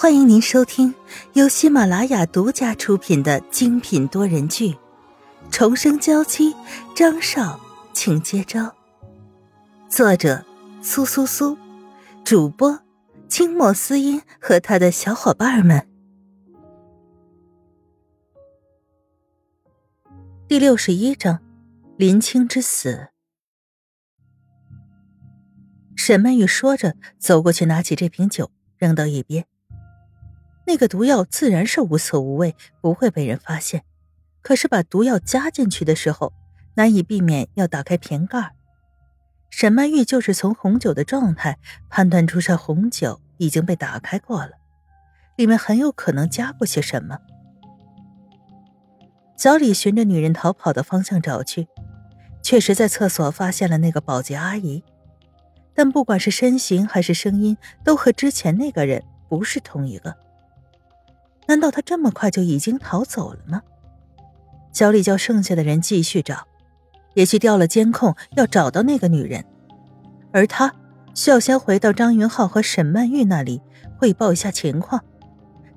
欢迎您收听由喜马拉雅独家出品的精品多人剧《重生娇妻》，张少，请接招。作者：苏苏苏，主播：清墨思音和他的小伙伴们。第六十一章：林青之死。沈曼玉说着，走过去，拿起这瓶酒，扔到一边。那个毒药自然是无色无味，不会被人发现。可是把毒药加进去的时候，难以避免要打开瓶盖。沈曼玉就是从红酒的状态判断出这红酒已经被打开过了，里面很有可能加过些什么。小李循着女人逃跑的方向找去，确实在厕所发现了那个保洁阿姨，但不管是身形还是声音，都和之前那个人不是同一个。难道他这么快就已经逃走了吗？小李叫剩下的人继续找，也去调了监控，要找到那个女人。而他需要先回到张云浩和沈曼玉那里汇报一下情况。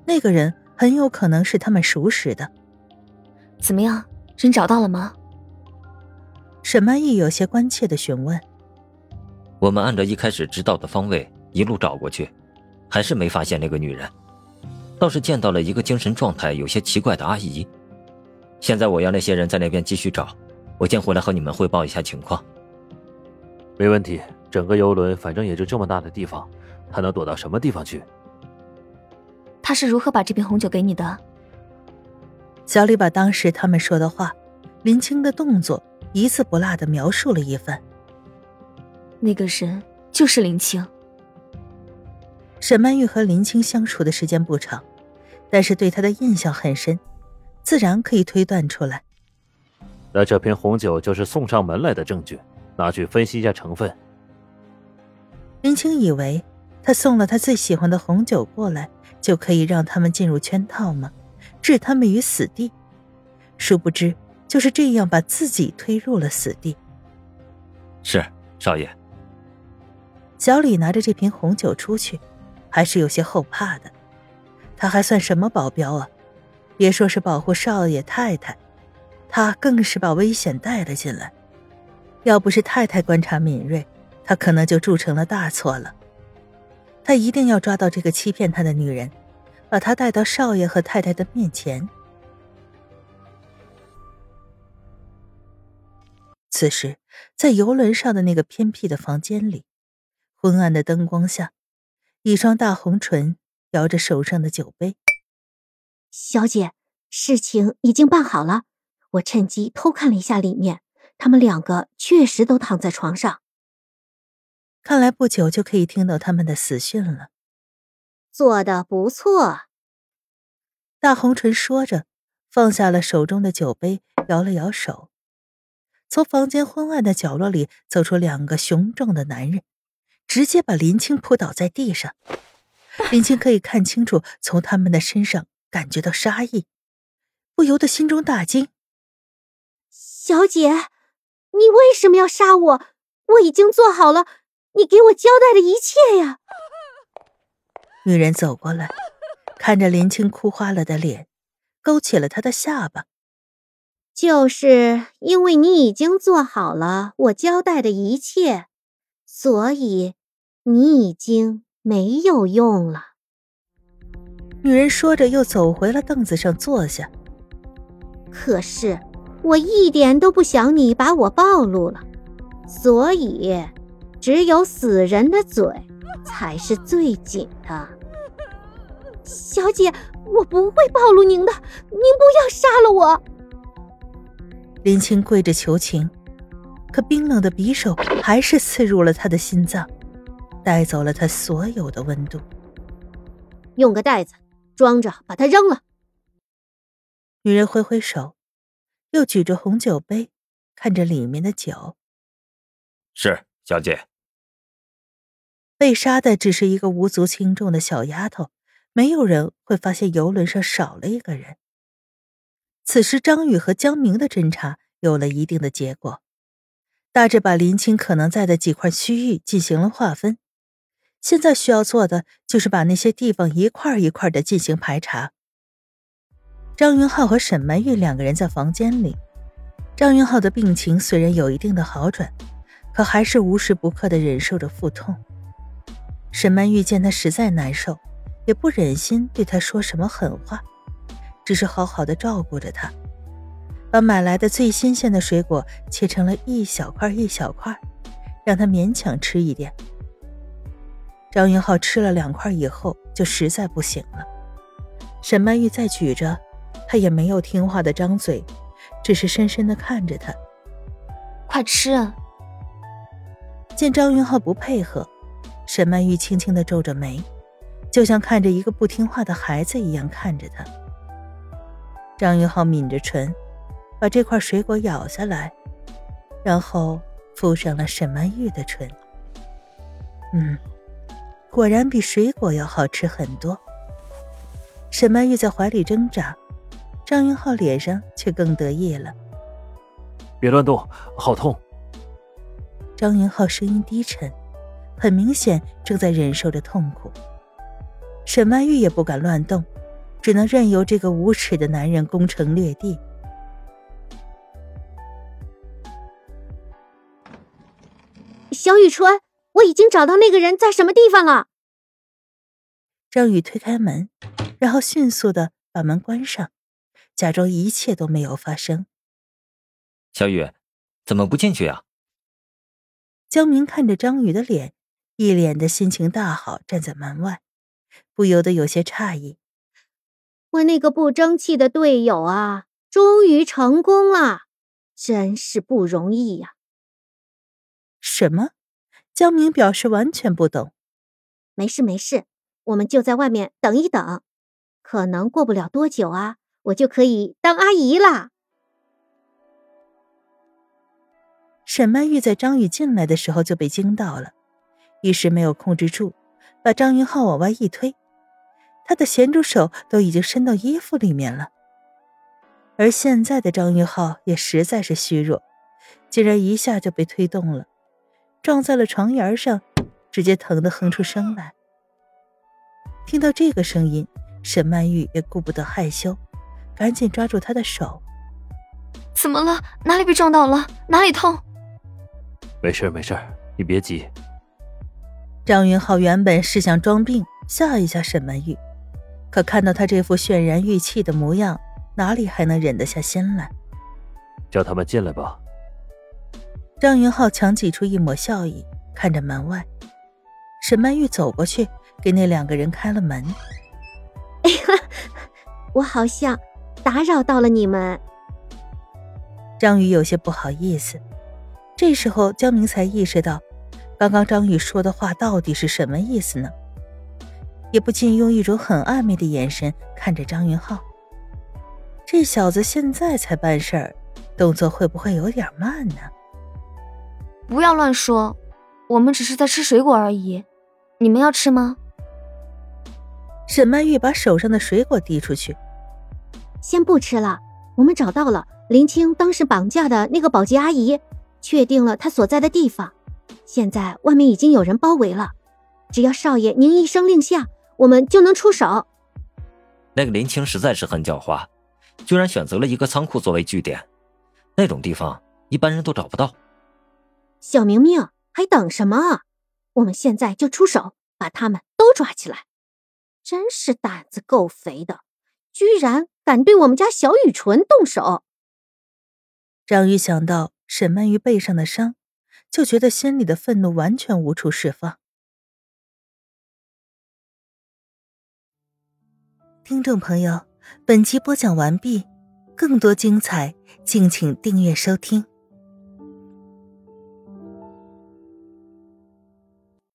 那个人很有可能是他们熟识的。怎么样，人找到了吗？沈曼玉有些关切的询问。我们按照一开始知道的方位一路找过去，还是没发现那个女人。倒是见到了一个精神状态有些奇怪的阿姨。现在我要那些人在那边继续找，我先回来和你们汇报一下情况。没问题，整个游轮反正也就这么大的地方，他能躲到什么地方去？他是如何把这瓶红酒给你的？小李把当时他们说的话、林青的动作一字不落的描述了一番。那个人就是林青。沈曼玉和林青相处的时间不长，但是对他的印象很深，自然可以推断出来。那这瓶红酒就是送上门来的证据，拿去分析一下成分。林青以为他送了他最喜欢的红酒过来，就可以让他们进入圈套吗？置他们于死地？殊不知就是这样把自己推入了死地。是少爷。小李拿着这瓶红酒出去。还是有些后怕的，他还算什么保镖啊？别说是保护少爷太太，他更是把危险带了进来。要不是太太观察敏锐，他可能就铸成了大错了。他一定要抓到这个欺骗他的女人，把她带到少爷和太太的面前。此时，在游轮上的那个偏僻的房间里，昏暗的灯光下。一双大红唇摇着手上的酒杯。小姐，事情已经办好了，我趁机偷看了一下里面，他们两个确实都躺在床上。看来不久就可以听到他们的死讯了。做的不错。大红唇说着，放下了手中的酒杯，摇了摇手。从房间昏暗的角落里走出两个雄壮的男人。直接把林青扑倒在地上，林青可以看清楚，从他们的身上感觉到杀意，不由得心中大惊。小姐，你为什么要杀我？我已经做好了你给我交代的一切呀！女人走过来，看着林青哭花了的脸，勾起了她的下巴。就是因为你已经做好了我交代的一切。所以，你已经没有用了。女人说着，又走回了凳子上坐下。可是，我一点都不想你把我暴露了，所以，只有死人的嘴才是最紧的。小姐，我不会暴露您的，您不要杀了我。林青跪着求情。可冰冷的匕首还是刺入了他的心脏，带走了他所有的温度。用个袋子装着，把它扔了。女人挥挥手，又举着红酒杯，看着里面的酒。是小姐。被杀的只是一个无足轻重的小丫头，没有人会发现游轮上少了一个人。此时，张宇和江明的侦查有了一定的结果。大致把林青可能在的几块区域进行了划分，现在需要做的就是把那些地方一块一块的进行排查。张云浩和沈曼玉两个人在房间里，张云浩的病情虽然有一定的好转，可还是无时不刻的忍受着腹痛。沈曼玉见他实在难受，也不忍心对他说什么狠话，只是好好的照顾着他，把买来的最新鲜的水果切成了一小块一小块，让他勉强吃一点。张云浩吃了两块以后，就实在不行了。沈曼玉再举着，他也没有听话的张嘴，只是深深的看着他。快吃！啊！见张云浩不配合，沈曼玉轻轻的皱着眉，就像看着一个不听话的孩子一样看着他。张云浩抿着唇，把这块水果咬下来，然后敷上了沈曼玉的唇。嗯。果然比水果要好吃很多。沈曼玉在怀里挣扎，张云浩脸上却更得意了。别乱动，好痛！张云浩声音低沉，很明显正在忍受着痛苦。沈曼玉也不敢乱动，只能任由这个无耻的男人攻城略地。小雨春。我已经找到那个人在什么地方了。张宇推开门，然后迅速的把门关上，假装一切都没有发生。小雨，怎么不进去呀？江明看着张宇的脸，一脸的心情大好，站在门外，不由得有些诧异。我那个不争气的队友啊，终于成功了，真是不容易呀。什么？江明表示完全不懂。没事没事，我们就在外面等一等，可能过不了多久啊，我就可以当阿姨啦。沈曼玉在张宇进来的时候就被惊到了，一时没有控制住，把张云浩往外一推，他的咸猪手都已经伸到衣服里面了。而现在的张云浩也实在是虚弱，竟然一下就被推动了。撞在了床沿上，直接疼得哼出声来。听到这个声音，沈曼玉也顾不得害羞，赶紧抓住他的手。怎么了？哪里被撞到了？哪里痛？没事没事，你别急。张云浩原本是想装病吓一吓沈曼玉，可看到他这副渲然欲泣的模样，哪里还能忍得下心来？叫他们进来吧。张云浩强挤出一抹笑意，看着门外，沈曼玉走过去，给那两个人开了门。哎呀，我好像打扰到了你们。张宇有些不好意思。这时候，江明才意识到，刚刚张宇说的话到底是什么意思呢？也不禁用一种很暧昧的眼神看着张云浩。这小子现在才办事儿，动作会不会有点慢呢？不要乱说，我们只是在吃水果而已。你们要吃吗？沈曼玉把手上的水果递出去。先不吃了，我们找到了林青当时绑架的那个保洁阿姨，确定了她所在的地方。现在外面已经有人包围了，只要少爷您一声令下，我们就能出手。那个林青实在是很狡猾，居然选择了一个仓库作为据点，那种地方一般人都找不到。小明明，还等什么？我们现在就出手，把他们都抓起来！真是胆子够肥的，居然敢对我们家小雨纯动手！张宇想到沈曼玉背上的伤，就觉得心里的愤怒完全无处释放。听众朋友，本集播讲完毕，更多精彩，敬请订阅收听。